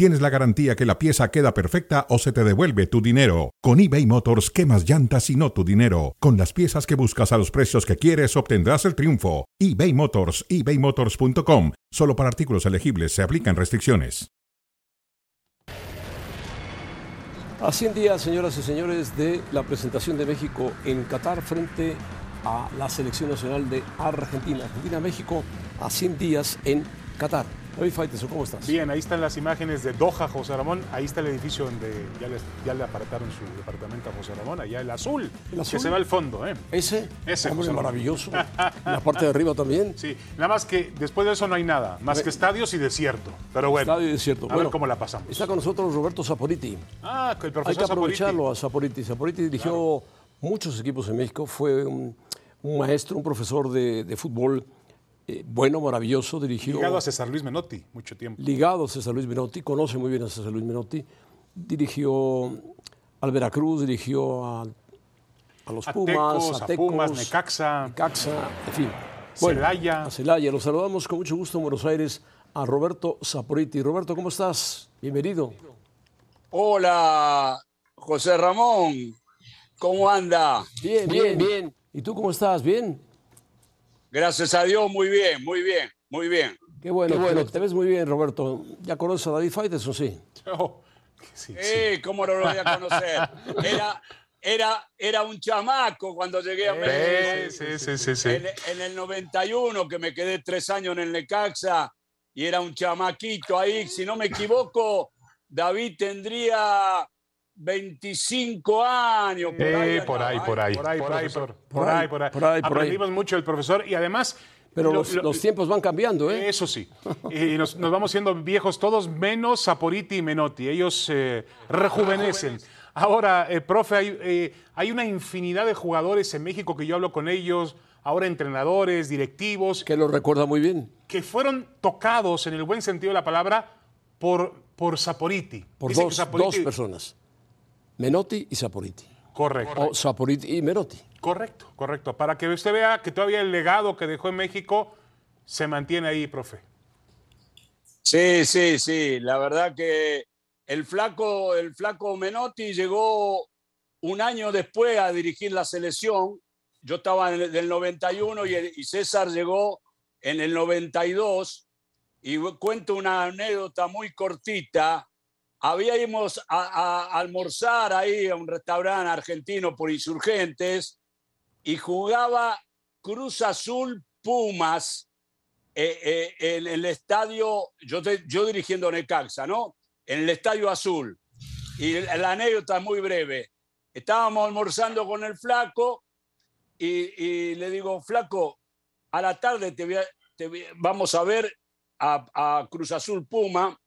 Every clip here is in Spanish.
tienes la garantía que la pieza queda perfecta o se te devuelve tu dinero. Con eBay Motors quemas llantas y no tu dinero. Con las piezas que buscas a los precios que quieres obtendrás el triunfo. eBay Motors, ebaymotors.com. Solo para artículos elegibles se aplican restricciones. A 100 días, señoras y señores, de la presentación de México en Qatar frente a la selección nacional de Argentina. Argentina-México a 100 días en Qatar. David Faiteson, ¿cómo estás? Bien, ahí están las imágenes de Doha, José Ramón. Ahí está el edificio donde ya le, ya le apartaron su departamento a José Ramón. Allá el azul, ¿El azul? que se va al fondo. ¿eh? ¿Ese? Ese, Hombre, José maravilloso. la parte de arriba también. Sí, nada más que después de eso no hay nada, más que estadios y desierto. Pero bueno, Estadio y desierto. a Bueno, ver cómo la pasamos. Está con nosotros Roberto Saporiti. Ah, el Hay que profesor Saporiti. aprovecharlo a Saporiti. Saporiti dirigió muchos equipos en México. Fue un, un maestro, un profesor de, de fútbol eh, bueno, maravilloso. Dirigió Ligado a César Luis Menotti, mucho tiempo. ligado a César Luis Menotti, conoce muy bien a César Luis Menotti, dirigió al Veracruz, dirigió a, a los A Pumas, Tecos, a Tecos, Pumas, Necaxa. Necaxa, en fin. Celaya. A Celaya. Los saludamos con mucho gusto en Buenos Aires a Roberto Saporiti. Roberto, ¿cómo estás? Bienvenido. Hola, José Ramón. ¿Cómo anda? Bien, bien, bien. ¿Y tú cómo estás? ¿Bien? Gracias a Dios, muy bien, muy bien, muy bien. Qué bueno, qué bueno. Te ves muy bien, Roberto. ¿Ya conoces a David Faitelson? Sí. Oh, sí, sí. Eh, ¿Cómo no lo voy a conocer? Era, era, era un chamaco cuando llegué a México. Sí, sí, sí, sí, sí. En, en el 91, que me quedé tres años en el Necaxa y era un chamaquito ahí. Si no me equivoco, David tendría 25 años. Por ahí, Eh, por ahí, por ahí, por ahí, por ahí, por, ahí, por ahí. Por ahí, por ahí. Aprendimos mucho del profesor y además. Pero lo- los, lo- los tiempos van cambiando, ¿eh? Eso sí. Y nos, nos vamos siendo viejos todos, menos Saporiti y Menotti. Ellos eh, rejuvenecen. Ahora, eh, profe, hay, eh, hay una infinidad de jugadores en México que yo hablo con ellos, ahora entrenadores, directivos, Que lo recuerda muy bien. que fueron tocados, en el buen sentido de la palabra, por, por Saporiti. Por dos, dos personas. Menotti y Saporiti. Correcto. O Saporiti y Menotti. Correcto, correcto. Para que usted vea que todavía el legado que dejó en México se mantiene ahí, profe. Sí, sí, sí. La verdad que el flaco, el flaco Menotti llegó un año después a dirigir la selección. Yo estaba en el del 91 y, el- y César llegó en el 92. Y cuento una anécdota muy cortita. Habíamos a, a- almorzar ahí a un restaurante argentino por insurgentes y jugaba Cruz Azul Pumas eh, eh, en el estadio, yo, te- yo dirigiendo Necaxa, ¿no? En el estadio azul. Y la anécdota es muy breve. Estábamos almorzando con el flaco y, le digo, flaco, a la tarde te vamos a ver a Cruz Azul Puma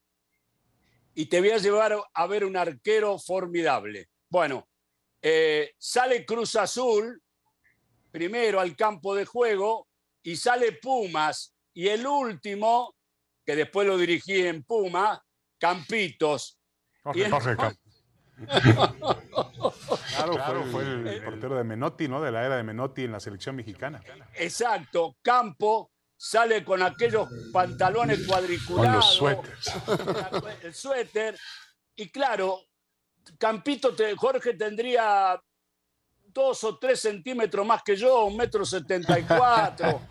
y te voy a llevar a ver un arquero formidable. Bueno, eh, sale Cruz Azul primero al campo de juego y sale Pumas y el último, que después lo dirigí en Puma, Campitos. Jorge, Y el- Jorge Camp- Claro, fue, el, el portero de Menotti, ¿no? De la era de Menotti en la selección mexicana. Exacto, Campo sale con aquellos pantalones Con cuadriculados. los suéteres. el suéter. Y claro, Campito, te- Jorge tendría dos o tres centímetros más que yo, un metro setenta y cuatro.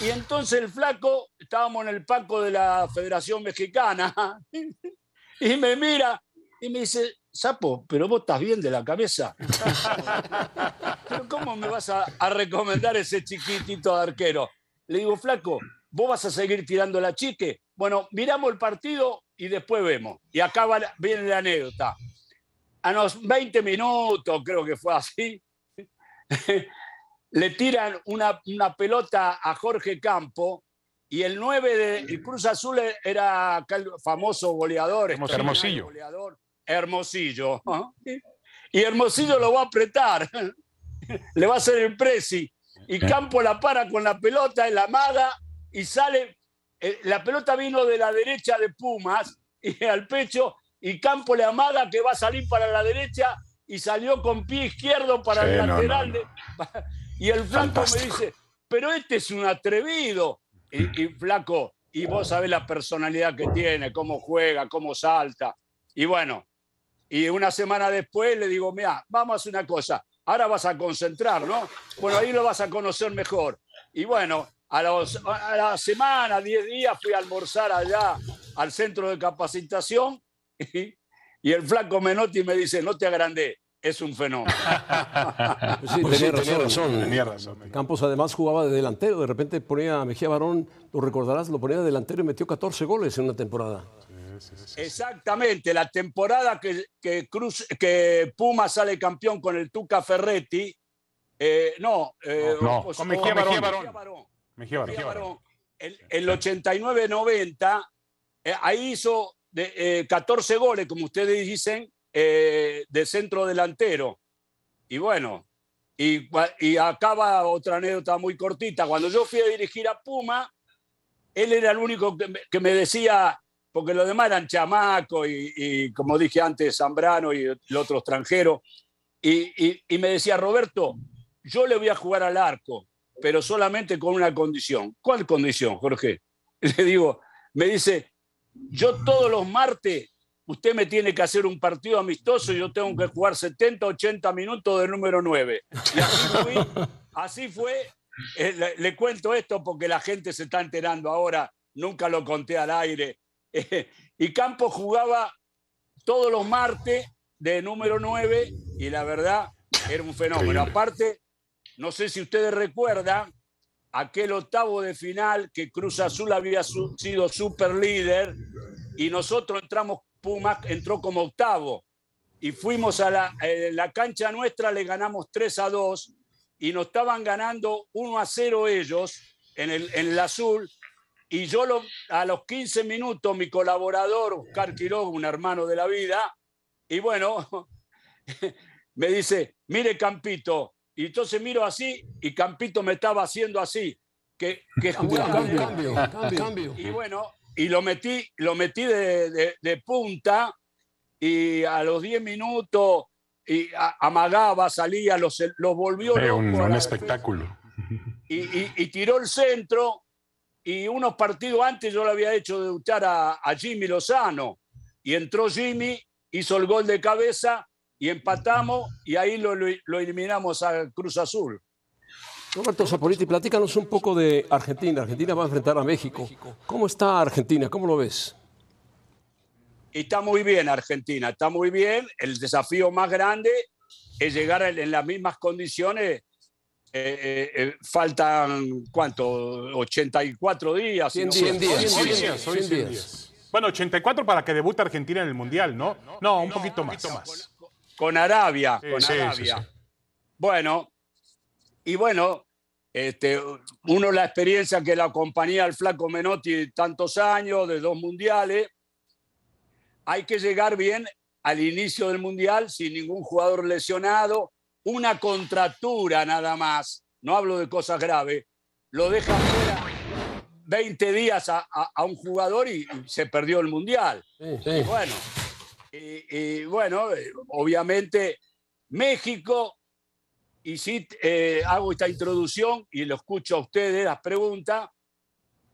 Y entonces el flaco, estábamos en el palco de la Federación Mexicana, y me mira y me dice, Sapo, pero vos estás bien de la cabeza. pero ¿cómo me vas a, a recomendar ese chiquitito de arquero? Le digo, flaco, ¿vos vas a seguir tirando la chique? Bueno, miramos el partido y después vemos. Y acá va viene la anécdota. A los 20 minutos, creo que fue así, le tiran una, una pelota a Jorge Campo y el 9 de el Cruz Azul era famoso goleador. Hermosillo. extraordinario goleador, Hermosillo. Y Hermosillo lo va a apretar. Le va a hacer el presi. Y Campo la para con la pelota en la maga y sale eh, la pelota vino de la derecha de Pumas y al pecho y Campo le amaga que va a salir para la derecha y salió con pie izquierdo para el lateral. y el flaco me dice, pero este es un atrevido. Y, flaco, y vos sabés la personalidad que tiene, cómo juega, cómo salta. Y bueno, y una semana después le digo, mira, vamos a hacer una cosa, ahora vas a concentrar, ¿no? Bueno, ahí lo vas a conocer mejor. Y bueno, a, a la semana, 10 días, fui a almorzar allá al centro de capacitación y, el flaco Menotti me dice, no te agrandé, es un fenómeno. sí, pues tenía, razón, tenía, razón, Campos además jugaba de delantero, de repente ponía a Mejía Barón, lo recordarás, lo ponía de delantero y metió 14 goles en una temporada. Exactamente, la temporada que, que, Cruz, que Puma sale campeón con el Tuca Ferretti, eh, no, eh, con Mejía, Barón. Mejía Barón. El, el 89-90, eh, ahí hizo de, 14 goles, como ustedes dicen, de centro delantero. Y bueno, y, y acaba otra anécdota muy cortita. Cuando yo fui a dirigir a Puma, él era el único que me decía, porque los demás eran Chamaco y, como dije antes, Zambrano y el otro extranjero. Y, me decía, Roberto, yo le voy a jugar al arco, pero solamente con una condición. ¿Cuál condición, Jorge? Le digo, me dice, yo todos los martes, usted me tiene que hacer un partido amistoso y yo tengo que jugar 70, 80 minutos de número 9. Y así, fue. Eh, le cuento esto porque la gente se está enterando ahora, nunca lo conté al aire y Campos jugaba todos los martes de número 9 y la verdad era un fenómeno. Aparte, no sé si ustedes recuerdan aquel octavo de final que Cruz Azul había sido super líder y nosotros entramos, Pumas entró como octavo y fuimos a la, eh, la cancha nuestra, le ganamos 3 a 2 y nos estaban ganando 1 a 0 ellos en el, en el azul y yo a los 15 minutos, mi colaborador, Oscar Quiroga, un hermano de la vida, y bueno, me dice, mire Campito, y entonces miro así, y Campito me estaba haciendo así, que, que cambio, cambio, Y bueno, y lo metí, lo metí de, punta, y a los 10 minutos y amagaba, salía, los, los volvió. un, un espectáculo. Y, y, tiró el centro y unos partidos antes yo le había hecho debutar a, Jimmy Lozano y entró Jimmy, hizo el gol de cabeza y empatamos y ahí lo, eliminamos a Cruz Azul. Roberto Zapoliti, platícanos un poco de Argentina. Argentina va a enfrentar a México. ¿Cómo está Argentina? ¿Cómo lo ves? Está muy bien Argentina, está muy bien. El desafío más grande es llegar en las mismas condiciones eh, eh, faltan, ¿cuánto? 84 días. 100 días. 100 días. Bueno, 84 para que debute Argentina en el Mundial, ¿no? No, un poquito más. Con, Arabia. con Arabia. Bueno, y bueno, este, uno la experiencia que la acompaña al flaco Menotti tantos años, de dos mundiales, hay que llegar bien al inicio del mundial sin ningún jugador lesionado, una contractura nada más, no hablo de cosas graves, lo deja fuera 20 días a, un jugador y, se perdió el Mundial. Bueno, y, bueno, eh, obviamente México, y si eh, hago esta introducción y lo escucho a ustedes, las preguntas,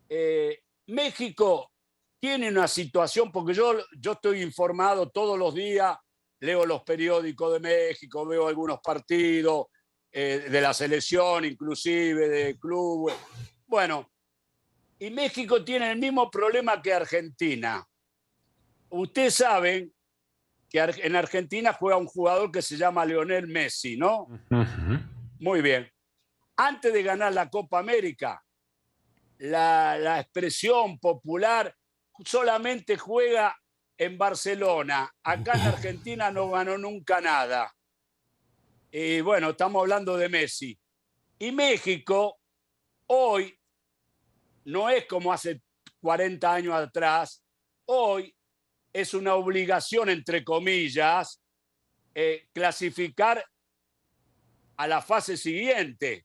eh, México tiene una situación, porque yo, yo estoy informado todos los días leo los periódicos de México, veo algunos partidos eh, de la selección, inclusive de clubes. Bueno, y México tiene el mismo problema que Argentina. Ustedes saben que en Argentina juega un jugador que se llama Leonel Messi, ¿no? Muy bien. Antes de ganar la Copa América, la, la expresión popular solamente juega en Barcelona. Acá en Argentina no ganó nunca nada. Y bueno, estamos hablando de Messi. Y México hoy no es como hace 40 años atrás. Hoy es una obligación, entre comillas, eh, clasificar a la fase siguiente.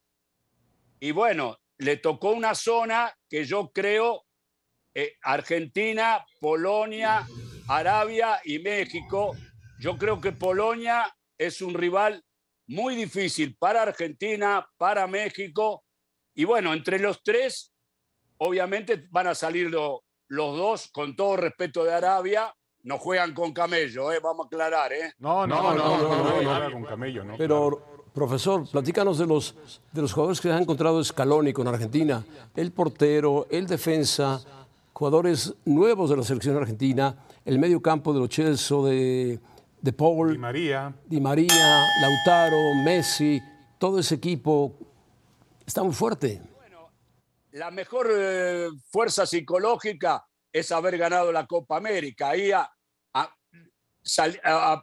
Y bueno, le tocó una zona que yo creo eh, Argentina, Polonia, Arabia y México. Yo creo que Polonia es un rival muy difícil para Argentina, para México. Y bueno, entre los tres, obviamente van a salir los dos, con todo respeto de Arabia, no juegan con camello, ¿eh? vamos a aclarar. ¿eh? No, no, no, no, no, con camello, no. Pero, profesor, platícanos de los, de los jugadores que han encontrado Scaloni con Argentina. El portero, el defensa, jugadores nuevos de la selección argentina, el medio campo de los Chelsea, de, de Paul. Di María. Di María, Lautaro, Messi, todo ese equipo está muy fuerte. Bueno, la mejor eh, fuerza psicológica es haber ganado la Copa América. Ahí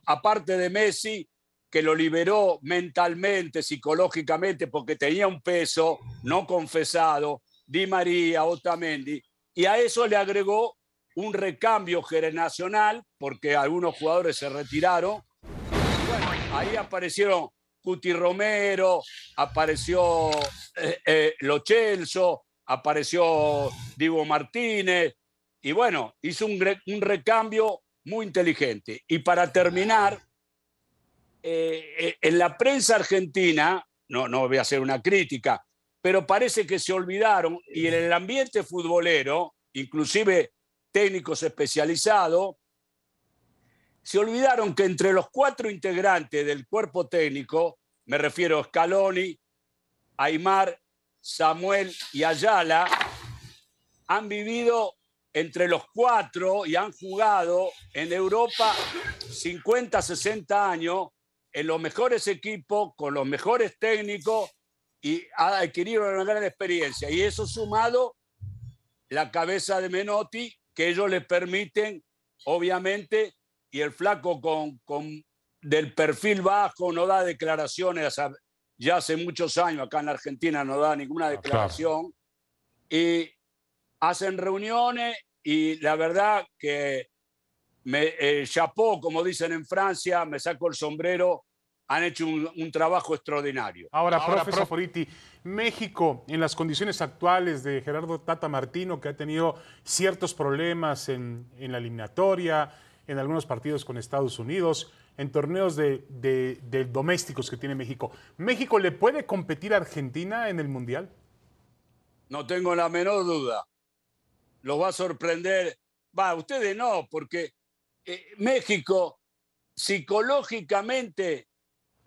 aparte de Messi, que lo liberó mentalmente, psicológicamente, porque tenía un peso no confesado, Di María, Otamendi, y a eso le agregó un recambio generacional, porque algunos jugadores se retiraron. bueno, ahí aparecieron Cuti Romero, apareció eh, eh, apareció Diego Martínez, y bueno, hizo un, un recambio muy inteligente. Y para terminar, eh, eh, en la prensa argentina, no, no voy a hacer una crítica, pero parece que se olvidaron y en el ambiente futbolero, inclusive técnicos especializados, se olvidaron que entre los cuatro integrantes del cuerpo técnico, me refiero a Scaloni, Aymar, Samuel y Ayala, han vivido entre los cuatro y han jugado en Europa 50, 60 años en los mejores equipos, con los mejores técnicos y ha adquirido una gran experiencia. Y eso sumado la cabeza de Menotti, que ellos le permiten, obviamente, y el flaco con, con del perfil bajo no da declaraciones, ya hace muchos años acá en Argentina no da ninguna ah, declaración. Y hacen reuniones y la verdad que me eh, chapó, como dicen en Francia, me saco el sombrero, han hecho un, trabajo extraordinario. Ahora, Ahora profe México, en las condiciones actuales de Gerardo Tata Martino, que ha tenido ciertos problemas en, la eliminatoria, en algunos partidos con Estados Unidos, en torneos de, de domésticos que tiene México, ¿México le puede competir a Argentina en el Mundial? No tengo la menor duda los va a sorprender. Va, ustedes no, porque eh, México psicológicamente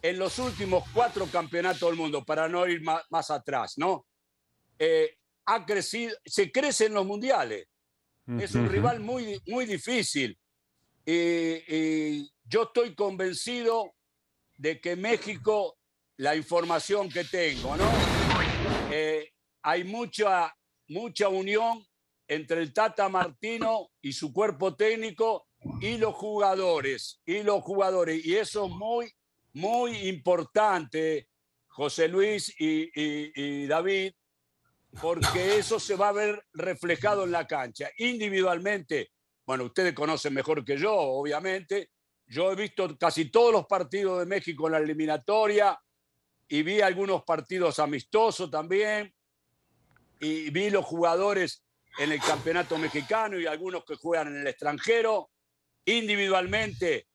en los últimos cuatro campeonatos del mundo, para no ir más, atrás, ¿no? Eh, ha crecido, se crece en los mundiales. Es un rival muy, muy difícil. Y, yo estoy convencido de que México, la información que tengo, ¿no? Eh, hay mucha, mucha unión entre el Tata Martino y su cuerpo técnico y los jugadores, y los jugadores. Y eso es muy, muy importante, José Luis y, David, porque eso se va a ver reflejado en la cancha. Individualmente, bueno, ustedes conocen mejor que yo, obviamente. Yo he visto casi todos los partidos de México en la eliminatoria y vi algunos partidos amistosos también. Y vi los jugadores en el campeonato mexicano y algunos que juegan en el extranjero. Individualmente,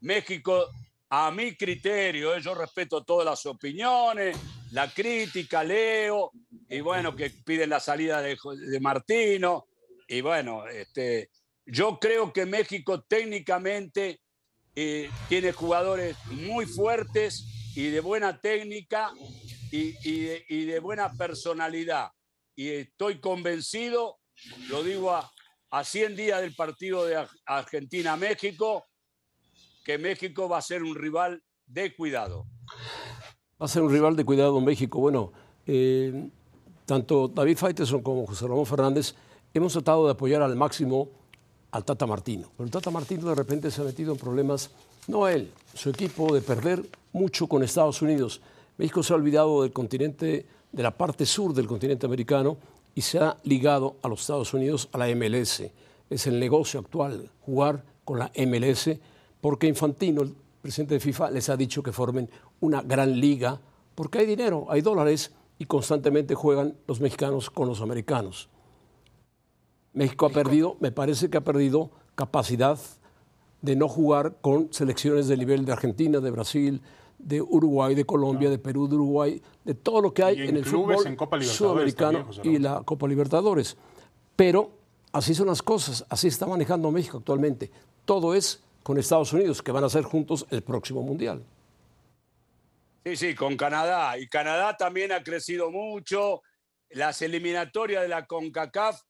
México, a mi criterio, eh, yo respeto todas las opiniones, la crítica, leo, y bueno, que piden la salida de, Martino. Y bueno, este, yo creo que México técnicamente eh, tiene jugadores muy fuertes y de buena técnica y, y de buena personalidad. Y estoy convencido lo digo a, a 100 días del partido de Argentina-México, que México va a ser un rival de cuidado. Va a ser un rival de cuidado México. Bueno, eh, tanto David Faiteson como José Ramón Fernández hemos tratado de apoyar al máximo al Tata Martino. Pero el Tata Martino de repente se ha metido en problemas, no él, su equipo, de perder mucho con Estados Unidos. México se ha olvidado del continente, de la parte sur del continente americano y se ha ligado a los Estados Unidos a la MLS. Es el negocio actual jugar con la MLS porque Infantino, el presidente de FIFA, les ha dicho que formen una gran liga porque hay dinero, hay dólares y constantemente juegan los mexicanos con los americanos. México ha perdido, me parece que ha perdido capacidad de no jugar con selecciones de nivel de Argentina, de Brasil, de Uruguay, de Colombia, de Perú, de Uruguay, de todo lo que hay en, el fútbol sudamericano y la Copa Libertadores. Pero así son las cosas, así está manejando México actualmente. Todo es con Estados Unidos, que van a ser juntos el próximo Mundial. Sí, sí, con Canadá. Y Canadá también ha crecido mucho. Las eliminatorias de la CONCACAF,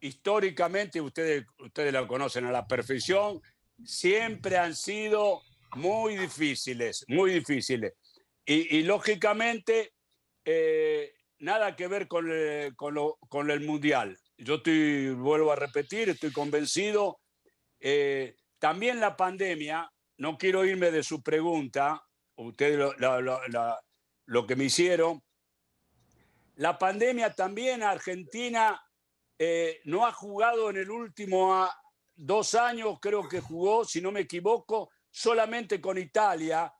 históricamente, ustedes, ustedes la conocen a la perfección, siempre han sido muy difíciles, muy difíciles. Y, lógicamente, eh, nada que ver con el, con, el Mundial. Yo estoy, vuelvo a repetir, estoy convencido. Eh, también la pandemia, no quiero irme de su pregunta, ustedes lo, que me hicieron, la pandemia también Argentina eh, no ha jugado en el último dos años, creo que jugó, si no me equivoco, solamente con Italia,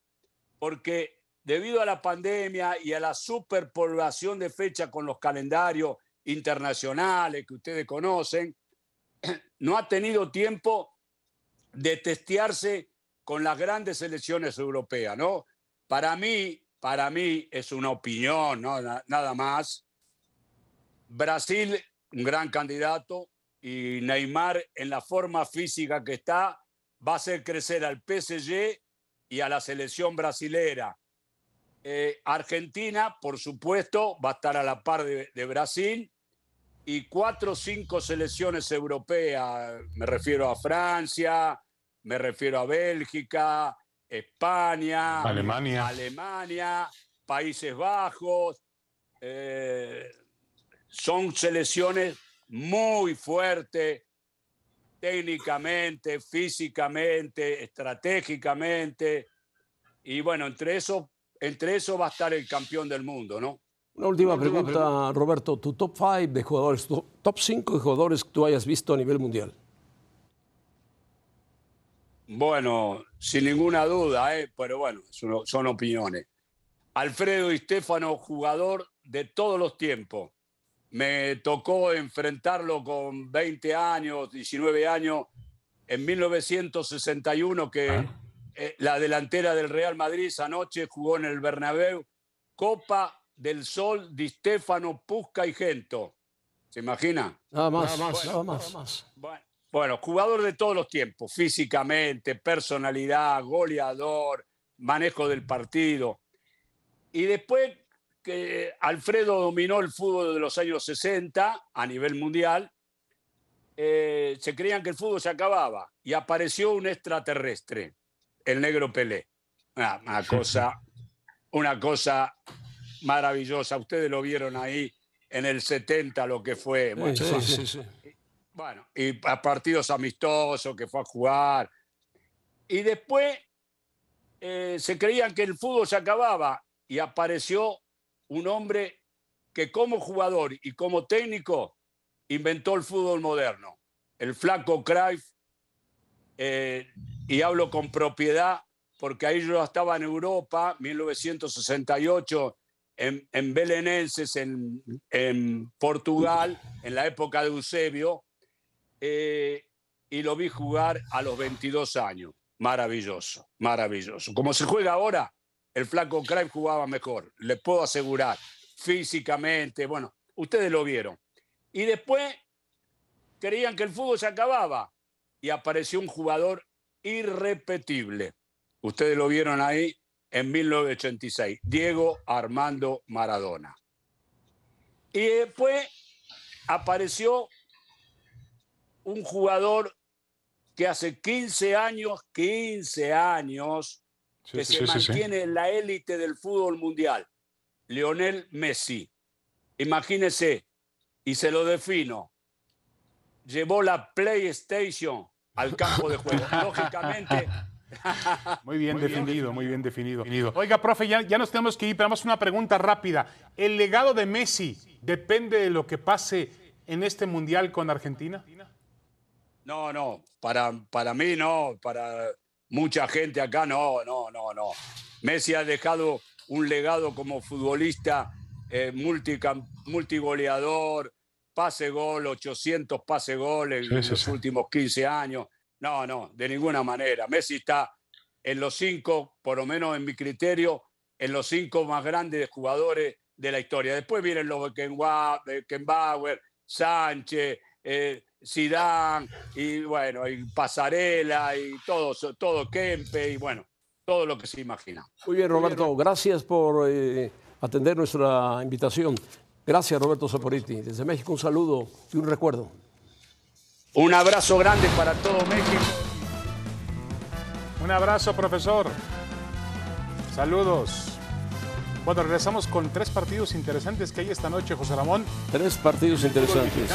porque debido a la pandemia y a la superpoblación de fecha con los calendarios internacionales que ustedes conocen, no ha tenido tiempo de testearse con las grandes selecciones europeas, ¿no? Para mí, para mí es una opinión. Nada más. Brasil, un gran candidato, y Neymar en la forma física que está, va a hacer crecer al PSG y a la selección brasilera. Eh, Argentina, por supuesto, va a estar a la par de, de Brasil y cuatro o cinco selecciones europeas, me refiero a Francia, me refiero a Bélgica, España, Alemania, Alemania Países Bajos. Eh, son selecciones muy fuertes técnicamente, físicamente, estratégicamente. Y bueno, entre eso, entre eso va a estar el campeón del mundo, ¿no? Una última, pregunta, Roberto. Tu top 5 de jugadores, tu top 5 de jugadores que tú hayas visto a nivel mundial. Bueno, sin ninguna duda, ¿eh? pero bueno, son, opiniones. Alfredo y Stefano, jugador de todos los tiempos. Me tocó enfrentarlo con 20 años, 19 años, en 1961, que ah. eh, la delantera del Real Madrid esa noche jugó en el Bernabéu, Copa del Sol de Stefano, Pusca y Gento. ¿Se imagina? Nada más, nada más. Nada más. Bueno, bueno, jugador de todos los tiempos, físicamente, personalidad, goleador, manejo del partido. Y después que Alfredo dominó el fútbol de los años 60 a nivel mundial, eh, se creían que el fútbol se acababa y apareció un extraterrestre, el negro Pelé. Una, cosa, una cosa maravillosa. Ustedes lo vieron ahí en el 70 lo que fue. sí, sí, bueno, y a partidos amistosos que fue a jugar. Y después eh, se creían que el fútbol se acababa y apareció un hombre que como jugador y como técnico inventó el fútbol moderno, el flaco Cruyff, eh, y hablo con propiedad porque ahí yo estaba en Europa, 1968, en, en Belenenses, en, en Portugal, en la época de Eusebio, eh, y lo vi jugar a los 22 años. Maravilloso, maravilloso. Como se juega ahora, el flaco Cruyff jugaba mejor, le puedo asegurar, físicamente, bueno, ustedes lo vieron. Y después creían que el fútbol se acababa y apareció un jugador irrepetible. Ustedes lo vieron ahí en 1986, Diego Armando Maradona. Y después apareció un jugador que hace 15 años, 15 años, que se mantiene en la élite del fútbol mundial, Lionel Messi. Imagínese, y se lo defino, llevó la PlayStation al campo de juego. Lógicamente. Muy bien definido, muy bien definido. Oiga, profe, ya, ya nos tenemos que ir, pero vamos a una pregunta rápida. ¿El legado de Messi depende de lo que pase en este mundial con Argentina? No, no, para, para mí no, para mucha gente acá no, no, no, no. Messi ha dejado un legado como futbolista eh, multigoleador, pase gol, 800 pase gol en, los últimos 15 años. No, no, de ninguna manera. Messi está en los cinco, por lo menos en mi criterio, en los cinco más grandes jugadores de la historia. Después vienen los Beckenbauer, Sánchez, eh, Zidane, y bueno, y Pasarela, y todo, todo Kempe, y bueno, todo lo que se imagina. Muy bien, Roberto, gracias por eh, atender nuestra invitación. Gracias, Roberto Saporiti. Desde México, un saludo y un recuerdo. Un abrazo grande para todo México. Un abrazo, profesor. Saludos. Bueno, regresamos con tres partidos interesantes que hay esta noche, José Ramón. Tres partidos interesantes.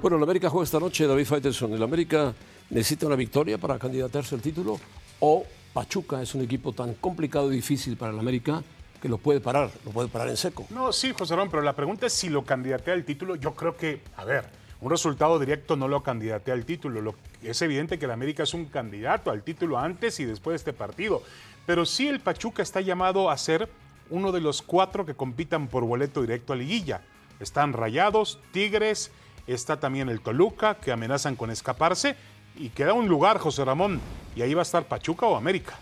Bueno, el América juega esta noche, David Faitelson. ¿El América necesita una victoria para candidatarse al título? ¿O Pachuca es un equipo tan complicado y difícil para el América que lo puede parar, lo puede parar en seco. No, sí, José Ramón, pero la pregunta es si lo candidatea al título. Yo creo que, a ver, un resultado directo no lo candidatea al título. Lo, es evidente que el América es un candidato al título antes y después de este partido. Pero sí el Pachuca está llamado a ser uno de los cuatro que compitan por boleto directo a liguilla. Están Rayados, Tigres, está también el Toluca, que amenazan con escaparse. Y queda un lugar, José Ramón, y ahí va a estar Pachuca o América.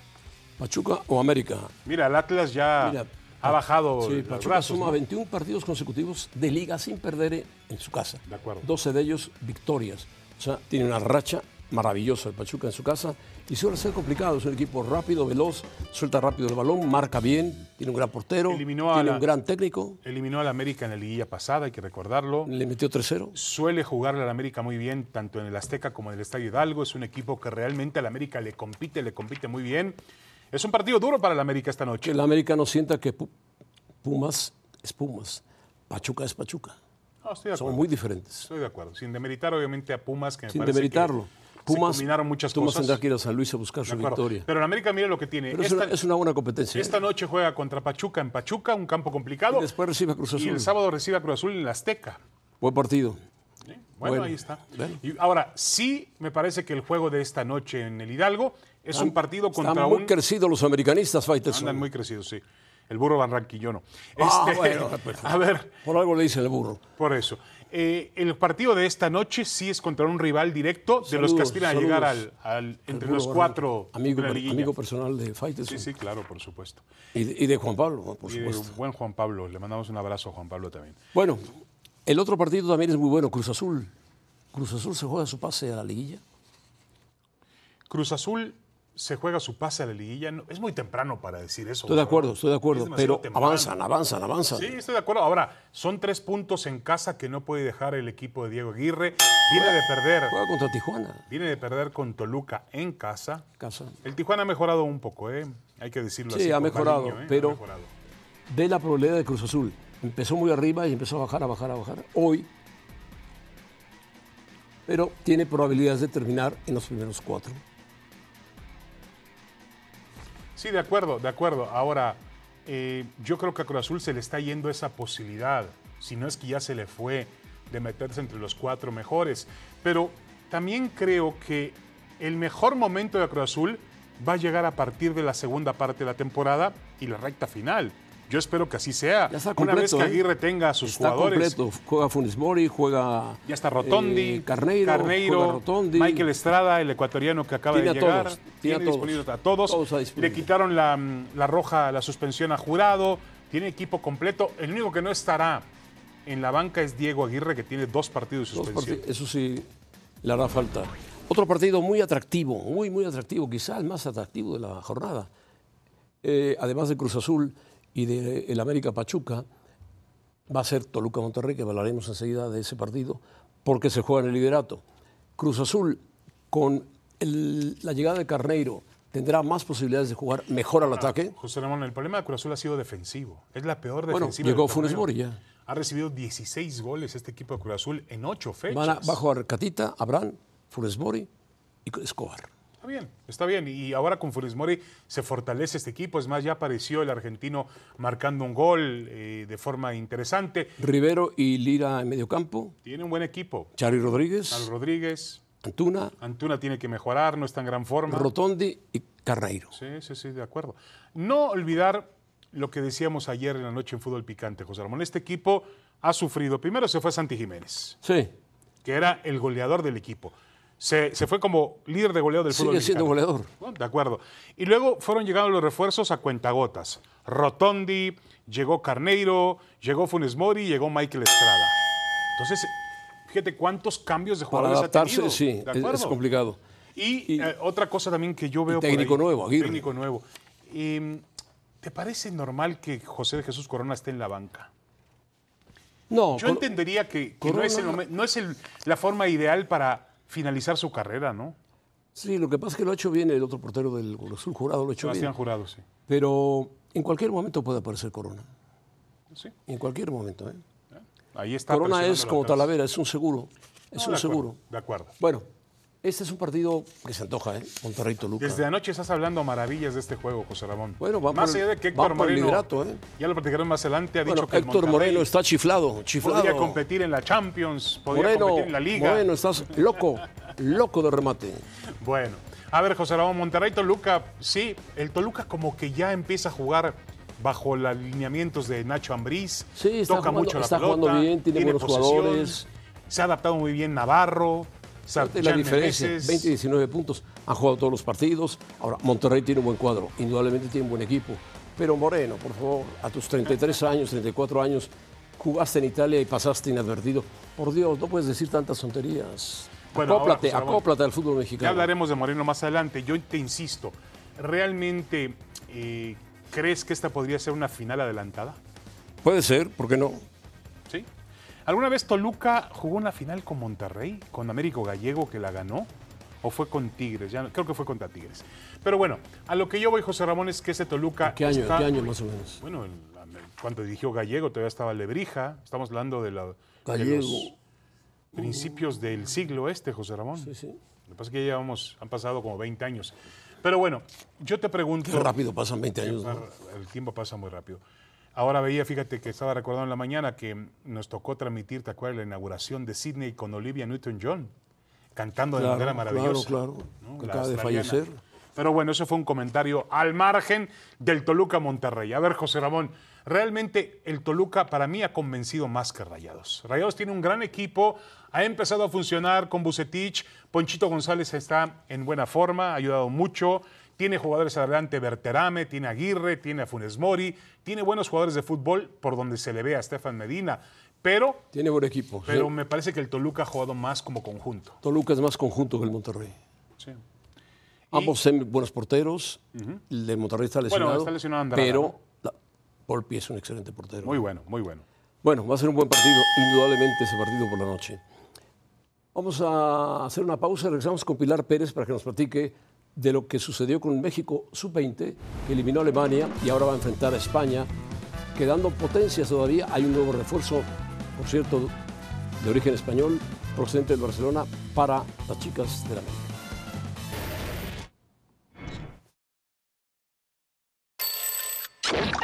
Pachuca o América. Mira, el Atlas ya ha bajado sí, Pachuca suma 21 partidos consecutivos de liga sin perder en su casa. De acuerdo. 12 de ellos victorias. O sea, tiene una racha maravillosa el Pachuca en su casa y suele ser complicado. Es un equipo rápido, veloz, suelta rápido el balón, marca bien, tiene un gran portero, tiene un gran técnico. Eliminó al América en la liguilla pasada, hay que recordarlo. Le metió 3-0. Suele jugarle al América muy bien, tanto en el Azteca como en el Estadio Hidalgo. Es un equipo que realmente al América le compite, le compite muy bien. Es un partido duro para el América esta noche. Que el América no sienta que Pumas es Pumas, Pachuca es Pachuca. Son muy diferentes. Estoy de acuerdo. Sin demeritar, obviamente, a Pumas, que me Sin parece demeritarlo. Que Pumas, se combinaron muchas Pumas cosas. tendrá que ir a San Luis a buscar su victoria. Pero el América, mire lo que tiene. Pero esta, es, una, buena competencia. Esta ¿eh? noche juega contra Pachuca en Pachuca, un campo complicado. Y después recibe a Cruz Azul. Y el sábado recibe a Cruz Azul en la Azteca. Buen partido. Bueno, ahí está. Y ahora, sí me parece que el juego de esta noche en el Hidalgo es un partido contra Están muy crecidos los americanistas, Fighters. Andan muy crecidos, sí. El burro barranquillano. Ah, este, bueno, a ver. Por algo le dice el burro. Por eso. Eh, el partido de esta noche sí es contra un rival directo de los que aspiran a llegar al, entre los cuatro. Amigo, amigo personal de Fighters. Sí, sí, claro, por supuesto. Y de, Juan Pablo, por y supuesto. buen Juan Pablo. Le mandamos un abrazo a Juan Pablo también. Bueno, el otro partido también es muy bueno, Cruz Azul. Cruz Azul se juega su pase a la liguilla. Cruz Azul se juega su pase a la liguilla. es muy temprano para decir eso. Estoy de acuerdo, estoy de acuerdo, pero avanzan, avanzan, avanzan. Sí, estoy de acuerdo. Ahora, son tres puntos en casa que no puede dejar el equipo de Diego Aguirre. Viene de perder. Juega contra Tijuana. Viene de perder con Toluca en casa. casa. El Tijuana ha mejorado un poco, ¿eh? hay que decirlo así. Sí, ha mejorado, ¿eh? pero de la probabilidad de Cruz Azul. Empezó muy arriba y empezó a bajar, a bajar, a bajar. Hoy pero tiene probabilidades de terminar en los primeros cuatro. Sí, de acuerdo, de acuerdo. Ahora, eh, yo creo que a Cruz Azul se le está yendo esa posibilidad, si no es que ya se le fue, de meterse entre los cuatro mejores. Pero también creo que el mejor momento de Cruz Azul va a llegar a partir de la segunda parte de la temporada y la recta final. Yo espero que así sea. Una vez que ¿eh? Aguirre tenga a sus está jugadores. Completo. Juega Funes Mori, juega. Ya está Rotondi, eh, Carneiro, Carneiro Rotondi. Michael Estrada, el ecuatoriano que acaba de llegar. Todos, tiene, tiene disponible a todos. Le quitaron la, la, roja, la suspensión a jurado. Tiene equipo completo. El único que no estará en la banca es Diego Aguirre, que tiene dos partidos de suspensión. Eso sí le hará falta. Otro partido muy atractivo, muy, muy atractivo, quizá el más atractivo de la jornada. Eh, además de Cruz Azul y de el América Pachuca va a ser Toluca Monterrey, que hablaremos enseguida de ese partido, porque se juega en el liderato. Cruz Azul, con la llegada de Carneiro, tendrá más posibilidades de jugar mejor al ataque. José Ramón, el problema de Cruz Azul ha sido defensivo. Es la peor defensiva. Bueno, llegó Funes Mori ya. Ha recibido 16 goles este equipo de Cruz Azul en 8 fechas. Van a, va a jugar Catita, Abraham, Funes Mori y Escobar bien, está bien. Y ahora con Funes Mori se fortalece este equipo. Es más, ya apareció el argentino marcando un gol eh, de forma interesante. Rivero y Lira en medio campo. Tiene un buen equipo. Chari Rodríguez. Chari Rodríguez. Antuna. Antuna tiene que mejorar, no está en gran forma. Rotondi y Carreiro. Sí, sí, sí, de acuerdo. No olvidar lo que decíamos ayer en la noche en Fútbol Picante, José Ramón. Este equipo ha sufrido. Primero se fue Santi Jiménez, Sí, que era el goleador del equipo. Se, se fue como líder de goleo del fútbol sigue siendo goleador. Bueno, de acuerdo. Y luego fueron llegando los refuerzos a cuentagotas. Rotondi, llegó Carneiro, llegó Funes Mori, llegó Michael Estrada. Entonces, fíjate cuántos cambios de Para jugadores ha adaptarse, tenido. sí, ¿de es, acuerdo? es complicado. Y, Y- eh, otra cosa también que yo veo. por técnico ahí, nuevo, Aguirre. Técnico nuevo. Y, ¿Te parece normal que José de Jesús Corona esté en la banca? No, Yo entendería que, que no es, el Corona- momen- no es el- la forma ideal para finalizar su carrera, ¿no? sí, lo que pasa es que lo ha hecho bien el otro portero del Cruz Azul, Jurado, lo ha hecho Sebastián bien. Jurado, sí. Pero en cualquier momento puede aparecer Corona. Sí, En cualquier momento. ¿eh? Ahí está. Corona es como. Talavera, es un seguro. Es No, un de acuerdo, seguro. De acuerdo. Bueno, este es un partido que se antoja, ¿eh? Monterrey Toluca. Desde anoche estás hablando maravillas de este juego, José Ramón. Bueno, va Más por el- allá de que Héctor el Moreno, liderato, ¿eh? ya lo platicaremos más adelante, ha Bueno, dicho que el Héctor Monterrey Moreno está chiflado, chiflado. podría competir en la Champions, podría Moreno, competir en la Liga. Moreno, estás loco, loco de remate. Bueno, a ver, José Ramón, Monterrey, Toluca, sí, el Toluca como que ya empieza a jugar bajo los lineamientos de Nacho Ambriz. Sí, está toca jugando- mucho la está pelota, jugando bien, tiene buenos posesión, jugadores. Se ha adaptado muy bien Navarro. La diferencia, Meneses. 20 y 19 puntos. Han jugado todos los partidos. Ahora, Monterrey tiene un buen cuadro. Indudablemente tiene un buen equipo. Pero Moreno, por favor, a tus 33 años, 34 años, jugaste en Italia y pasaste inadvertido. Por Dios, no puedes decir tantas tonterías. Bueno, ahora, acóplate, José acóplate al fútbol Ya mexicano. hablaremos de Moreno más adelante. Yo te insisto, ¿realmente eh, crees que esta podría ser una final adelantada? Puede ser, ¿por qué no? ¿Alguna vez Toluca jugó una final con Monterrey, con Américo Gallego que la ganó? ¿O fue con Tigres? Ya, creo que fue contra Tigres. Pero bueno, a lo que yo voy, José Ramón, es que ese Toluca. ¿Qué año, está- ¿Qué año más o menos? Bueno, el- cuando dirigió Gallego todavía estaba Lebrija. Estamos hablando de, la, de Gallego. los principios del siglo este, José Ramón. Sí, sí. Lo que pasa es que ya llevamos, han pasado como 20 años. Pero bueno, yo te pregunto. Qué rápido pasan 20 años. ¿no? El tiempo pasa muy rápido. Ahora veía, fíjate que estaba recordando en la mañana que nos tocó transmitir, ¿te acuerdas? La inauguración de Sydney con Olivia Newton-John, cantando de manera maravillosa. claro, claro, ¿no? que acaba de fallecer. Pero bueno, eso fue un comentario al margen del Toluca Monterrey. A ver, José Ramón, realmente el Toluca para mí ha convencido más que Rayados. Rayados tiene un gran equipo, ha empezado a funcionar con Bucetich, Ponchito González está en buena forma, ha ayudado mucho, tiene jugadores adelante, Berterame, tiene Aguirre, tiene a Funes Mori, tiene buenos jugadores de fútbol por donde se le ve a Estefan Medina, pero, Tiene buen equipo. sí. pero me parece que el Toluca ha jugado más como conjunto. Toluca es más conjunto que el Monterrey. Sí. Ambos son buenos porteros. El de Monterrey está lesionado. está lesionado Andrada, Pero ¿no? la- Volpi es un excelente portero. Muy bueno, muy bueno. Bueno, va a ser un buen partido, indudablemente ese partido por la noche. Vamos a hacer una pausa, regresamos con Pilar Pérez para que nos platique de lo que sucedió con México Sub-20, que eliminó a Alemania y ahora va a enfrentar a España, quedando potencias todavía. Hay un nuevo refuerzo, por cierto, de origen español, procedente del Barcelona, para las chicas de la América.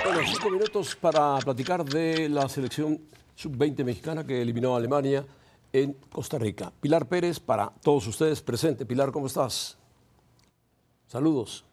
Bueno, cinco minutos para platicar de la selección sub-20 mexicana que eliminó a Alemania en Costa Rica. Pilar Pérez, para todos ustedes presente. Pilar, ¿cómo estás? Saludos.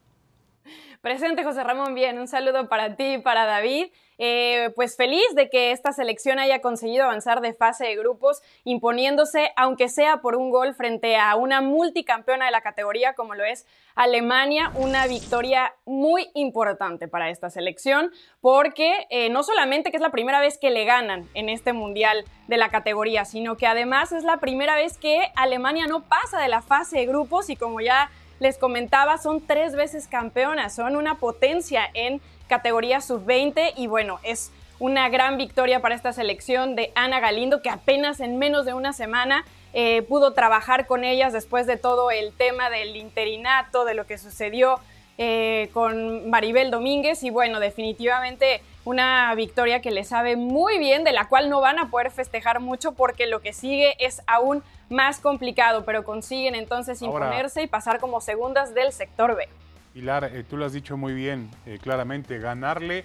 Presente, José Ramón, bien. Un saludo para ti y para David. Eh, pues feliz de que esta selección haya conseguido avanzar de fase de grupos, imponiéndose, aunque sea por un gol, frente a una multicampeona de la categoría como lo es Alemania. Una victoria muy importante para esta selección, porque eh, no solamente que es la primera vez que le ganan en este mundial de la categoría, sino que además es la primera vez que Alemania no pasa de la fase de grupos y como ya les comentaba, son tres veces campeonas, son una potencia en categoría sub-20 y bueno, es una gran victoria para esta selección de Ana Galindo que apenas en menos de una semana eh, pudo trabajar con ellas después de todo el tema del interinato, de lo que sucedió eh, con Maribel Domínguez. Y bueno, definitivamente una victoria que le sabe muy bien, de la cual no van a poder festejar mucho porque lo que sigue es aún más complicado, pero consiguen entonces Ahora- imponerse y pasar como segundas del sector B. Pilar, eh, tú lo has dicho muy bien, eh, claramente, ganarle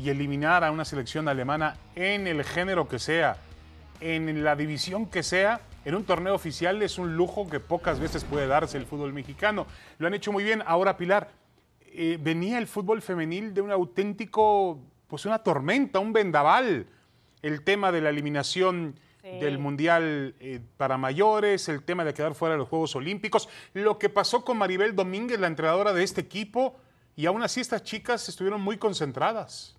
y eliminar a una selección alemana en el género que sea, en la división que sea, en un torneo oficial es un lujo que pocas veces puede darse el fútbol mexicano. Lo han hecho muy bien. Ahora, Pilar, eh, venía el fútbol femenil de un auténtico, pues una tormenta, un vendaval. El tema de la eliminación del Mundial eh, para mayores, el tema de quedar fuera de los Juegos Olímpicos, lo que pasó con Maribel Domínguez, la entrenadora de este equipo, y aún así estas chicas estuvieron muy concentradas.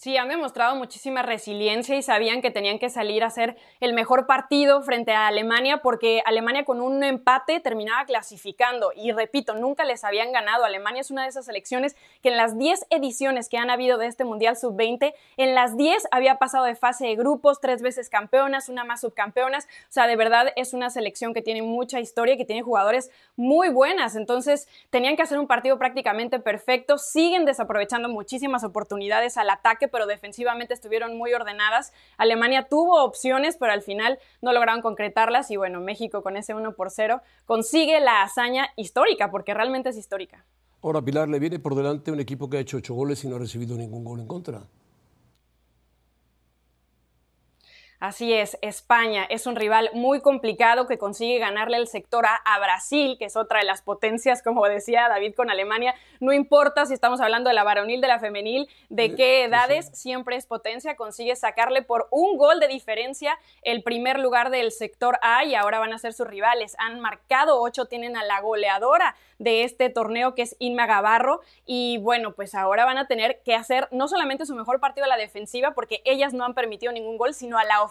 Sí, han demostrado muchísima resiliencia y sabían que tenían que salir a hacer el mejor partido frente a Alemania porque Alemania con un empate terminaba clasificando. Y repito, nunca les habían ganado. Alemania es una de esas selecciones que en las 10 ediciones que han habido de este Mundial Sub-20, en las 10 había pasado de fase de grupos, tres veces campeonas, una más subcampeonas. O sea, de verdad es una selección que tiene mucha historia y que tiene jugadores muy buenas. Entonces, tenían que hacer un partido prácticamente perfecto. Siguen desaprovechando muchísimas oportunidades al ataque pero defensivamente estuvieron muy ordenadas. Alemania tuvo opciones, pero al final no lograron concretarlas y bueno, México con ese 1 por 0 consigue la hazaña histórica, porque realmente es histórica. Ahora, Pilar, le viene por delante un equipo que ha hecho ocho goles y no ha recibido ningún gol en contra. Así es, España es un rival muy complicado que consigue ganarle el sector A a Brasil, que es otra de las potencias, como decía David con Alemania. No importa si estamos hablando de la varonil, de la femenil, de qué edades, siempre es potencia. Consigue sacarle por un gol de diferencia el primer lugar del sector A y ahora van a ser sus rivales. Han marcado ocho, tienen a la goleadora de este torneo que es Inma Gavarro y bueno, pues ahora van a tener que hacer no solamente su mejor partido a la defensiva porque ellas no han permitido ningún gol, sino a la ofensiva.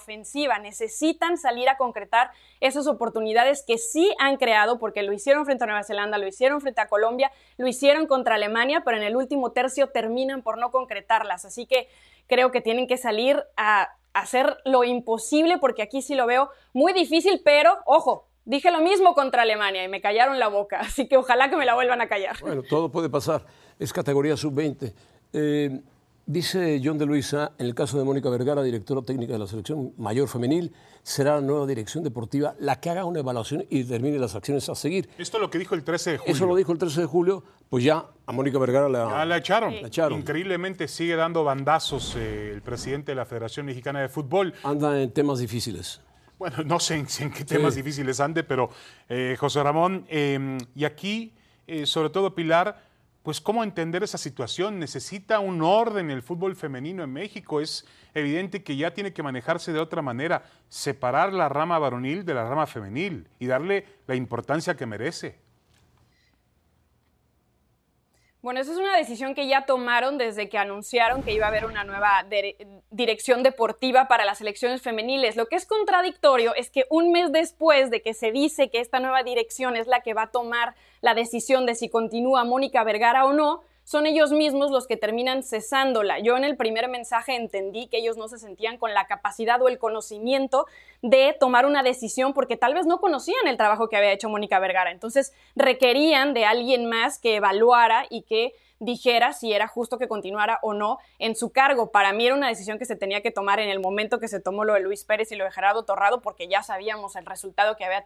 Necesitan salir a concretar esas oportunidades que sí han creado porque lo hicieron frente a Nueva Zelanda, lo hicieron frente a Colombia, lo hicieron contra Alemania, pero en el último tercio terminan por no concretarlas. Así que creo que tienen que salir a hacer lo imposible porque aquí sí lo veo muy difícil, pero ojo, Dije lo mismo contra Alemania y me callaron la boca, así que ojalá que me la vuelvan a callar. Bueno, todo puede pasar. Es categoría sub-20. Eh, dice John de Luisa, en el caso de Mónica Vergara, directora técnica de la selección mayor femenil, será la nueva dirección deportiva la que haga una evaluación y determine las acciones a seguir. Esto es lo que dijo el 13 de julio. Eso lo dijo el 13 de julio, pues ya a Mónica Vergara la, la, echaron. Increíblemente sigue dando bandazos eh, el presidente de la Federación Mexicana de Fútbol. Anda en temas difíciles. Bueno, no sé en, qué temas difíciles ande, pero eh, José Ramón, em, y aquí, eh, sobre todo Pilar, pues cómo entender esa situación. Necesita un orden el fútbol femenino en México. Es evidente que ya tiene que manejarse de otra manera, separar la rama varonil de la rama femenil y darle la importancia que merece. Bueno, esa es una decisión que ya tomaron desde que anunciaron que iba a haber una nueva dirección deportiva para las elecciones femeniles. Lo que es contradictorio es que un mes después de que se dice que esta nueva dirección es la que va a tomar la decisión de si continúa Mónica Vergara o no, son ellos mismos los que terminan cesándola. Yo en el primer mensaje entendí que ellos no se sentían con la capacidad o el conocimiento de tomar una decisión porque tal vez no conocían el trabajo que había hecho Mónica Vergara. Entonces requerían de alguien más que evaluara y que dijera si era justo que continuara o no en su cargo. Para mí era una decisión que se tenía que tomar en el momento que se tomó lo de Luis Pérez y lo de Gerardo Torrado, porque ya sabíamos el resultado que había,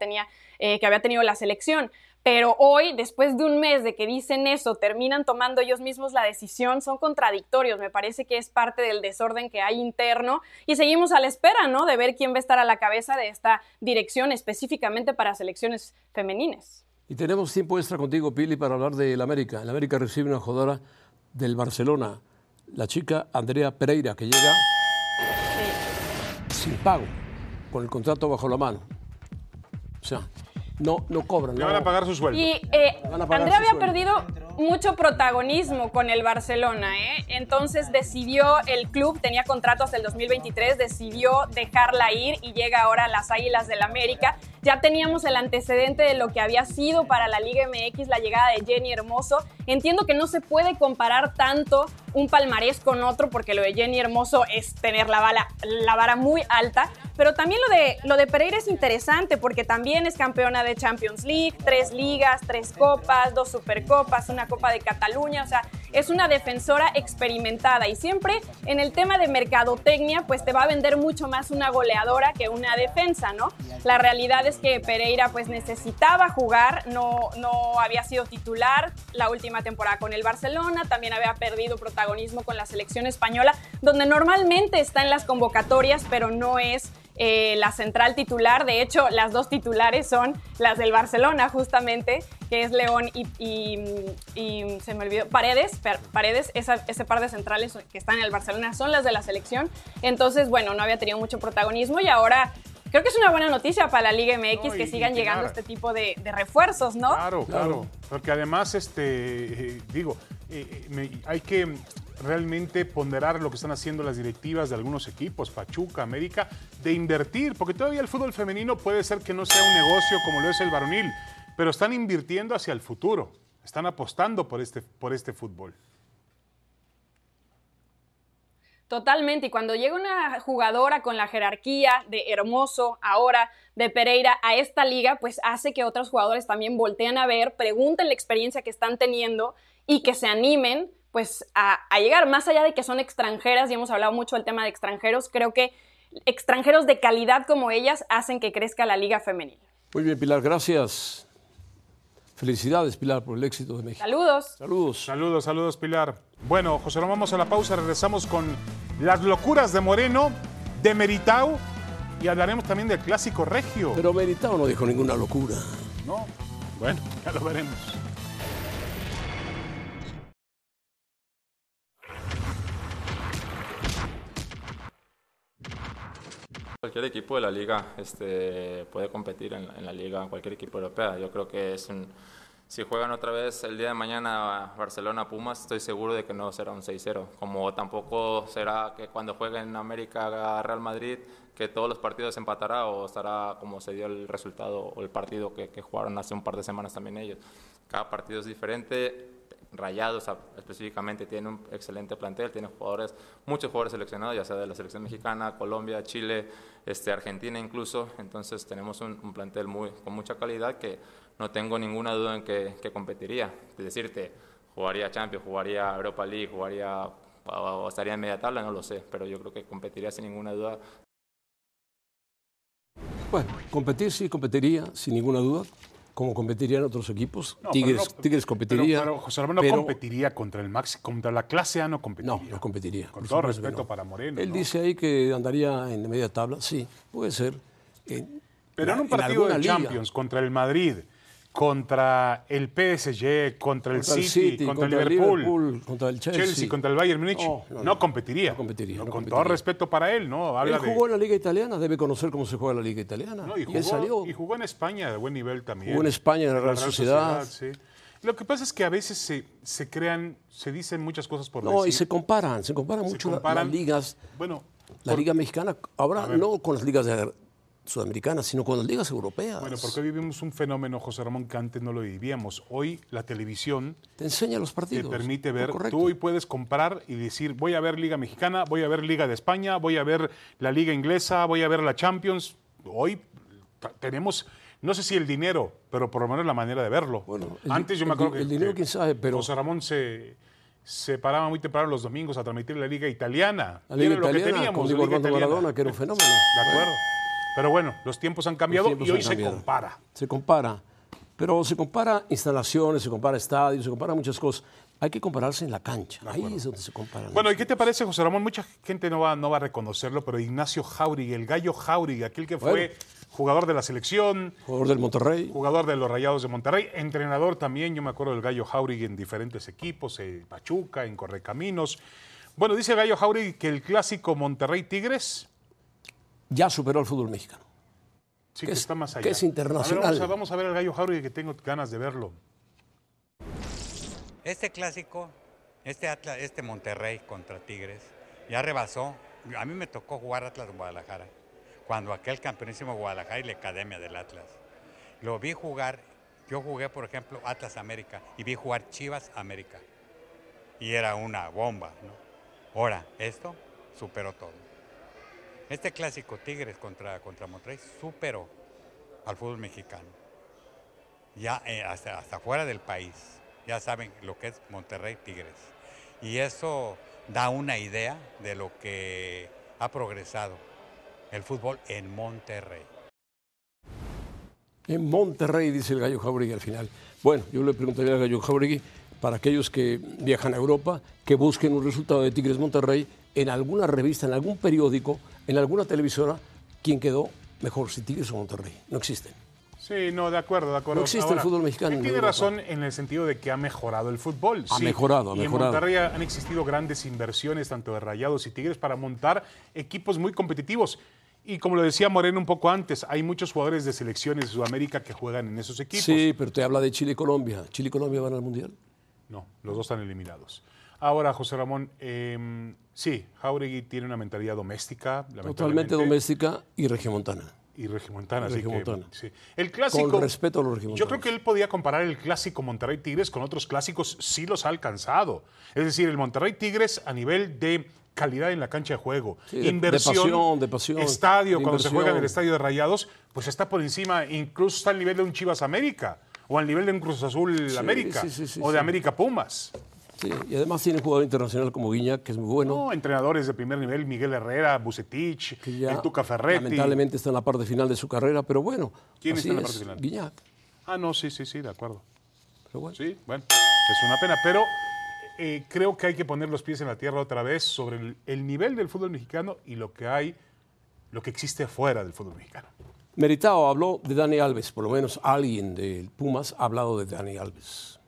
eh, que había tenido la selección. Pero hoy, después de un mes de que dicen eso, terminan tomando ellos mismos la decisión, son contradictorios. Me parece que es parte del desorden que hay interno y seguimos a la espera, ¿no? De ver quién va a estar a la cabeza de esta dirección específicamente para selecciones femeninas. Y tenemos tiempo extra contigo, Pili, para hablar del América. El América recibe una jugadora del Barcelona, la chica Andrea Pereira, que llega sin pago, con el contrato bajo la mano. O sea, no, no cobran. Le van a pagar su sueldo. Y eh, Andrea había perdido mucho protagonismo con el Barcelona, ¿eh? Entonces decidió, el club tenía contrato hasta el 2023, decidió dejarla ir y llega ahora a las Águilas del América. Ya teníamos el antecedente de lo que había sido para la Liga MX la llegada de Jenny Hermoso. Entiendo que no se puede comparar tanto un palmarés con otro porque lo de Jenny Hermoso es tener la, bala, la vara muy alta, pero también lo de, lo de Pereira es interesante porque también es campeona de Champions League, tres ligas, tres copas, dos supercopas, una Copa de Cataluña, o sea, es una defensora experimentada y siempre en el tema de mercadotecnia, pues te va a vender mucho más una goleadora que una defensa, ¿no? La realidad es que Pereira pues necesitaba jugar, no, no había sido titular la última temporada con el Barcelona, también había perdido protagonismo con la selección española, donde normalmente está en las convocatorias, pero no es eh, la central titular. De hecho, las dos titulares son las del Barcelona, justamente, que es León y, se me olvidó, Paredes, Paredes, ese par de centrales que están en el Barcelona son las de la selección. Entonces, bueno, no había tenido mucho protagonismo y ahora creo que es una buena noticia para la Liga MX que sigan llegando este tipo de, refuerzos, ¿no? Claro, claro, porque además, este, eh, digo, eh, eh, hay que realmente ponderar lo que están haciendo las directivas de algunos equipos, Pachuca, América, de invertir, porque todavía el fútbol femenino puede ser que no sea un negocio como lo es el varonil, pero están invirtiendo hacia el futuro, están apostando por este, por este fútbol. Totalmente, y cuando llega una jugadora con la jerarquía de Hermoso, ahora de Pereira, a esta liga, pues hace que otros jugadores también volteen a ver, pregunten la experiencia que están teniendo y que se animen pues a, llegar, más allá de que son extranjeras, y hemos hablado mucho del tema de extranjeros, creo que extranjeros de calidad como ellas hacen que crezca la liga femenil. Muy bien, Pilar, gracias. Felicidades, Pilar, por el éxito de México. Saludos. Saludos. Saludos, saludos, Pilar. Bueno, José, nos vamos a la pausa, regresamos con las locuras de Moreno, de Meritao, y hablaremos también del clásico regio. Pero Meritao no dijo ninguna locura. No, bueno, ya lo veremos. Cualquier equipo de la liga este, puede competir en, la liga, cualquier equipo europea. Yo creo que es un, si juegan otra vez el día de mañana Barcelona-Pumas, estoy seguro de que no será un 6-0. Como tampoco será que cuando jueguen América Real Madrid, que todos los partidos empatará o estará como se dio el resultado o el partido que, jugaron hace un par de semanas también ellos. Cada partido es diferente Rayados específicamente tiene un excelente plantel, tiene jugadores, muchos jugadores seleccionados, ya sea de la selección mexicana, Colombia, Chile, este, Argentina incluso. Entonces tenemos un, plantel muy, con mucha calidad que no tengo ninguna duda en que, competiría. Es decirte, jugaría Champions, jugaría Europa League, jugaría o estaría en media tabla, no lo sé, pero yo creo que competiría sin ninguna duda. Bueno, competir sí, competiría sin ninguna duda como competirían otros equipos. Tigres, Tigres competiría. Pero, José Ramón no competiría contra el Max, contra la clase A no competiría. No, no competiría. Con todo respeto para Moreno. Él dice ahí que andaría en media tabla. Sí, puede ser. pero en un partido de Champions contra el Madrid, contra el PSG, contra el, City, contra, el Liverpool, contra el Chelsea, contra el Bayern Múnich, no, competiría. No competiría. con todo respeto para él, ¿no? él jugó en la Liga Italiana, debe conocer cómo se juega la Liga Italiana. y, jugó, salió. y jugó en España de buen nivel también. Jugó en España en la Real, Sociedad. Lo que pasa es que a veces se, se crean, se dicen muchas cosas por No, y se comparan, se comparan mucho las ligas. Bueno, la Liga Mexicana, ahora no con las ligas de, sudamericanas, sino con las ligas europeas. Bueno, porque vivimos un fenómeno, José Ramón, que antes no lo vivíamos. Hoy la televisión te enseña los partidos. Te permite ver, tú hoy puedes comprar y decir, voy a ver Liga Mexicana, voy a ver Liga de España, voy a ver la Liga Inglesa, voy a ver la Champions. Hoy tenemos, no sé si el dinero, pero por lo menos la manera de verlo. Bueno, antes yo me acuerdo que... El dinero, quién sabe, pero... José Ramón se se paraba muy temprano los domingos a transmitir la Liga Italiana. La Liga Italiana, lo que teníamos, con Diego Maradona, que era un fenómeno. De acuerdo. Pero bueno, los tiempos han cambiado y hoy se compara. Se compara. Pero se compara instalaciones, se compara estadios, se compara muchas cosas. Hay que compararse en la cancha. Ahí es donde se compara. Bueno, ¿y qué te parece, José Ramón? Mucha gente no va, no va a reconocerlo, pero Ignacio Jauregui, el gallo Jauregui, aquel que fue jugador de la selección. Jugador del Monterrey. Jugador de los Rayados de Monterrey. Entrenador también, yo me acuerdo del gallo Jauregui en diferentes equipos, en Pachuca, en Correcaminos. Bueno, dice el gallo Jauregui que el clásico Monterrey-Tigres ya superó el fútbol mexicano. Sí, que, está más allá. Que es internacional. vamos, a, ver al Gallo Jauregui que tengo ganas de verlo. Este clásico, este, Atlas, este Monterrey contra Tigres, ya rebasó. A mí me tocó jugar Atlas Guadalajara, cuando aquel campeonísimo Guadalajara y la academia del Atlas. Lo vi jugar, yo jugué, por ejemplo, Atlas América y vi jugar Chivas América. Y era una bomba, ¿no? Ahora, esto superó todo. Este clásico Tigres contra, contra Monterrey superó al fútbol mexicano. Ya eh, hasta, hasta fuera del país. Ya saben lo que es Monterrey Tigres. Y eso da una idea de lo que ha progresado el fútbol en Monterrey. En Monterrey, dice el Gallo Jauregui al final. Bueno, yo le preguntaría al Gallo Jauregui, para aquellos que viajan a Europa, que busquen un resultado de Tigres Monterrey en alguna revista, en algún periódico, en alguna televisora, quién quedó mejor, si Tigres o Monterrey. No existen. Sí, no, de acuerdo, de acuerdo. No existe el fútbol mexicano tiene razón en el sentido de que ha mejorado el fútbol. Ha sí. mejorado, ha y mejorado. en Monterrey han existido grandes inversiones, tanto de Rayados y Tigres, para montar equipos muy competitivos. Y como lo decía Moreno un poco antes, hay muchos jugadores de selecciones de Sudamérica que juegan en esos equipos. Sí, pero te habla de Chile y Colombia. ¿Chile y Colombia van al Mundial? No, los dos están eliminados. Ahora, José Ramón, eh, sí, Jauregui tiene una mentalidad doméstica, Totalmente doméstica y regiomontana. y regimontana. así que, Regimontana. sí. El clásico. Con respeto a los regimontanos. Yo creo que él podía comparar el clásico Monterrey Tigres con otros clásicos, sí los ha alcanzado. Es decir, el Monterrey Tigres a nivel de calidad en la cancha de juego, Sí, de- de inversión, pasión, de pasión, estadio, de cuando se juega en el estadio de Rayados, pues está por encima, incluso está al nivel de un Chivas América, o al nivel de un Cruz Azul América, sí, sí, sí, o de. América Pumas. Sí, y además tiene un jugador internacional como Guiñac, que es muy bueno. No, entrenadores de primer nivel, Miguel Herrera, Bucetich, que ya el Tuca Ferretti. lamentablemente está en la parte final de su carrera, pero bueno. ¿Quién así está en la es, parte final? Guiñac. Ah, no, sí, sí, sí, de acuerdo. Pero bueno. Sí, bueno, es una pena, pero eh, creo que hay que poner los pies en la tierra otra vez sobre el, el nivel del fútbol mexicano y lo que hay, lo que existe fuera del fútbol mexicano. Meritao habló de Dani Alves, por lo menos alguien del Pumas ha hablado de Dani Alves.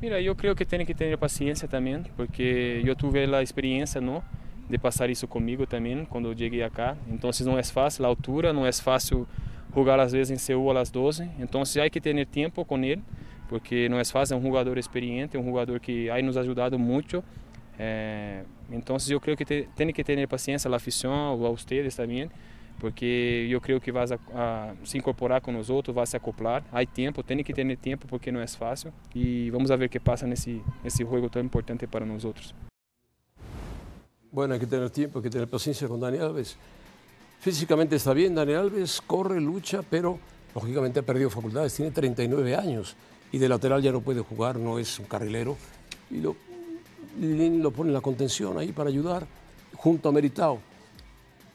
Mira, yo creo que tiene que tener paciencia también, porque yo tuve la experiencia, ¿no? De pasar eso conmigo también cuando llegué acá. Entonces no es fácil la altura, no es fácil jugar às vezes en Seúl a las 12. Entonces hay que tener tiempo con él, porque no es fácil, es un jugador experiente, un jugador que ha nos ayudado mucho. Eh, entonces yo creo que te- tiene que tener paciencia la afición o a ustedes también, porque yo creo que a se incorporar con nosotros, vas a se acoplar. Hay tiempo, tiene que tener tiempo porque no es fácil y vamos a ver qué pasa nesse nesse juego tan importante para nosotros. Bueno, hay que tener tiempo, hay que tener paciencia con Dani Alves. Físicamente está bien, Dani Alves corre, lucha, pero lógicamente ha perdido facultades, tiene 39 años y de lateral ya no puede jugar, no es un carrilero. Y lo, lo pone en la contención ahí para ayudar, junto a Meritao.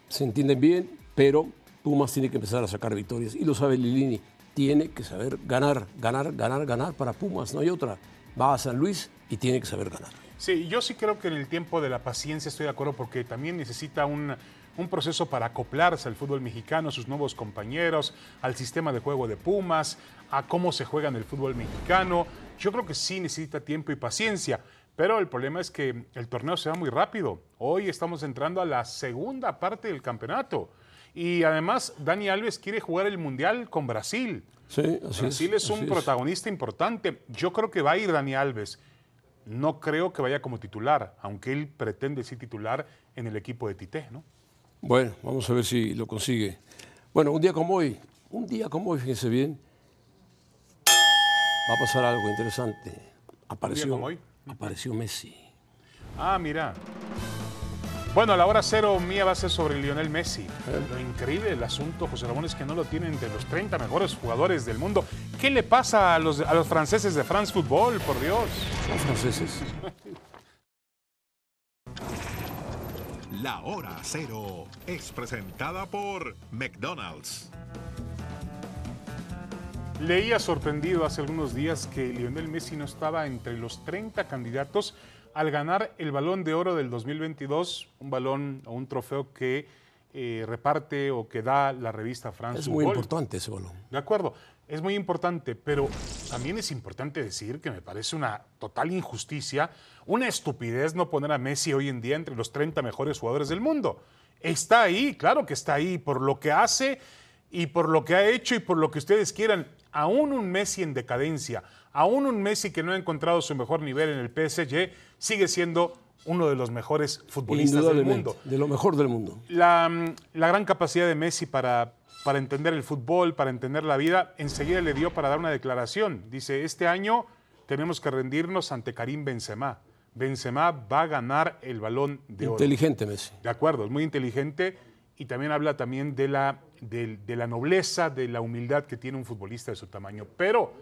Se entienden bien, pero Pumas tiene que empezar a sacar victorias y lo sabe Lilini. Tiene que saber ganar, ganar, ganar, ganar para Pumas, no hay otra. Va a San Luis y tiene que saber ganar. Sí, yo sí creo que en el tiempo de la paciencia estoy de acuerdo porque también necesita un, un proceso para acoplarse al fútbol mexicano, a sus nuevos compañeros, al sistema de juego de Pumas, a cómo se juega en el fútbol mexicano. Yo creo que sí necesita tiempo y paciencia, pero el problema es que el torneo se va muy rápido. Hoy estamos entrando a la segunda parte del campeonato. Y además, Dani Alves quiere jugar el Mundial con Brasil. Sí, así Brasil es, un así protagonista importante. Yo creo que va a ir Dani Alves. No creo que vaya como titular, aunque él pretende ser titular en el equipo de Tite, ¿no? Bueno, vamos a ver si lo consigue. Bueno, un día como hoy, un día como hoy, fíjense bien, va a pasar algo interesante. Apareció, como hoy? apareció Messi. Ah, mira. Bueno, la hora cero mía va a ser sobre Lionel Messi. Lo increíble del asunto, José Ramón, es que no lo tienen entre los 30 mejores jugadores del mundo. ¿Qué le pasa a los, a los franceses de France Football, por Dios? Son franceses. La hora cero es presentada por McDonald's. Leía sorprendido hace algunos días que Lionel Messi no estaba entre los 30 candidatos al ganar el Balón de Oro del 2022, un balón o un trofeo que eh, reparte o que da la revista France Es muy importante ese balón. De acuerdo, es muy importante, pero también es importante decir que me parece una total injusticia, una estupidez no poner a Messi hoy en día entre los 30 mejores jugadores del mundo. Está ahí, claro que está ahí, por lo que hace y por lo que ha hecho y por lo que ustedes quieran. Aún un Messi en decadencia, aún un Messi que no ha encontrado su mejor nivel en el PSG, sigue siendo uno de los mejores futbolistas del mundo de lo mejor del mundo. la, mm, la gran capacidad de Messi para, para entender el fútbol, para entender la vida, enseguida le dio para dar una declaración. Dice, este año tenemos que rendirnos ante Karim Benzema. Benzema va a ganar el balón de oro. Inteligente Messi. De acuerdo, es muy inteligente y también habla también de la, de, de la nobleza, de la humildad que tiene un futbolista de su tamaño. Pero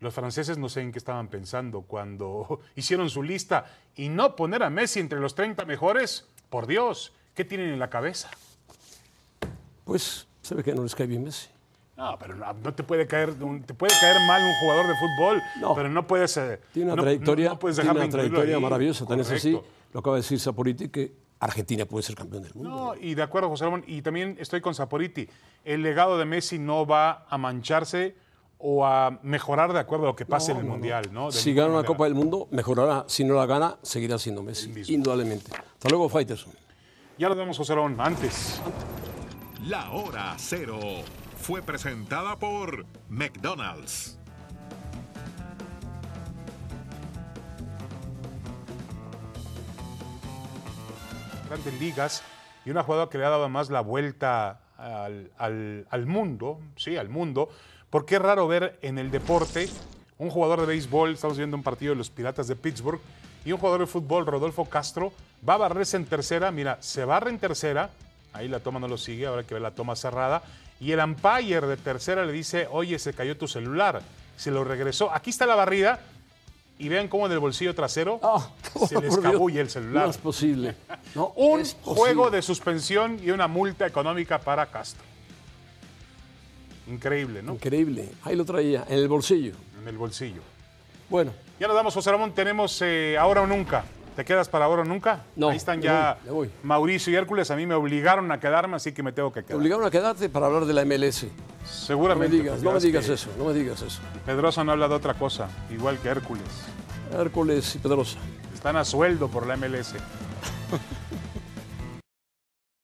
los franceses no sé en qué estaban pensando cuando hicieron su lista y no poner a Messi entre los 30 mejores. Por Dios, ¿qué tienen en la cabeza? Pues se ve que no les cae bien Messi. No, pero no, no te puede caer, te puede caer mal un jugador de fútbol, No. pero no puedes. eh, Tiene una no- trayectoria, no puedes tiene una trayectoria ahí. maravillosa, tan es así. Lo acaba de decir Saporiti que Argentina puede ser campeón del mundo. No, y de acuerdo, José Ramón, y también estoy con Saporiti. El legado de Messi no va a mancharse o a mejorar de acuerdo a lo que pase en el Mundial, ¿no? Si gana una. Copa del Mundo, mejorará. Si no la gana, seguirá siendo Messi, indudablemente. Hasta luego, Faitelson. Ya lo vemos, José Ramón, antes. La hora cero fue presentada por McDonald's. grandes ligas y una jugadora que le ha dado más la vuelta al, al- al mundo, sí, al mundo, porque es raro ver en el deporte un jugador de béisbol, estamos viendo un partido de los Piratas de Pittsburgh, y un jugador de fútbol, Rodolfo Castro, va a barrerse en tercera, mira, se barra en tercera, ahí la toma no lo sigue, ahora que ve la toma cerrada, y el umpire de tercera le dice, oye, se cayó tu celular, se lo regresó, aquí está la barrida, y vean cómo en el bolsillo trasero se le Ah, Por Dios, escabulle el celular. No es posible. No, Un es posible. juego de suspensión y una multa económica para Castro. Increíble, ¿no? Increíble. Ahí lo traía, en el bolsillo. En el bolsillo. Bueno, Ya nos damos, José Ramón. Tenemos eh, ahora o nunca. ¿Te quedas para ahora o nunca? No, Ahí están ya voy, me voy. Mauricio y Hércules. A mí me obligaron a quedarme, así que me tengo que te quedar. obligaron a quedarte para hablar de la MLS. No me Seguramente. digas, porque no me digas eso, no me digas eso. Pedrosa no habla de otra cosa, igual que Hércules. Hércules y Pedrosa. Están a sueldo por la MLS.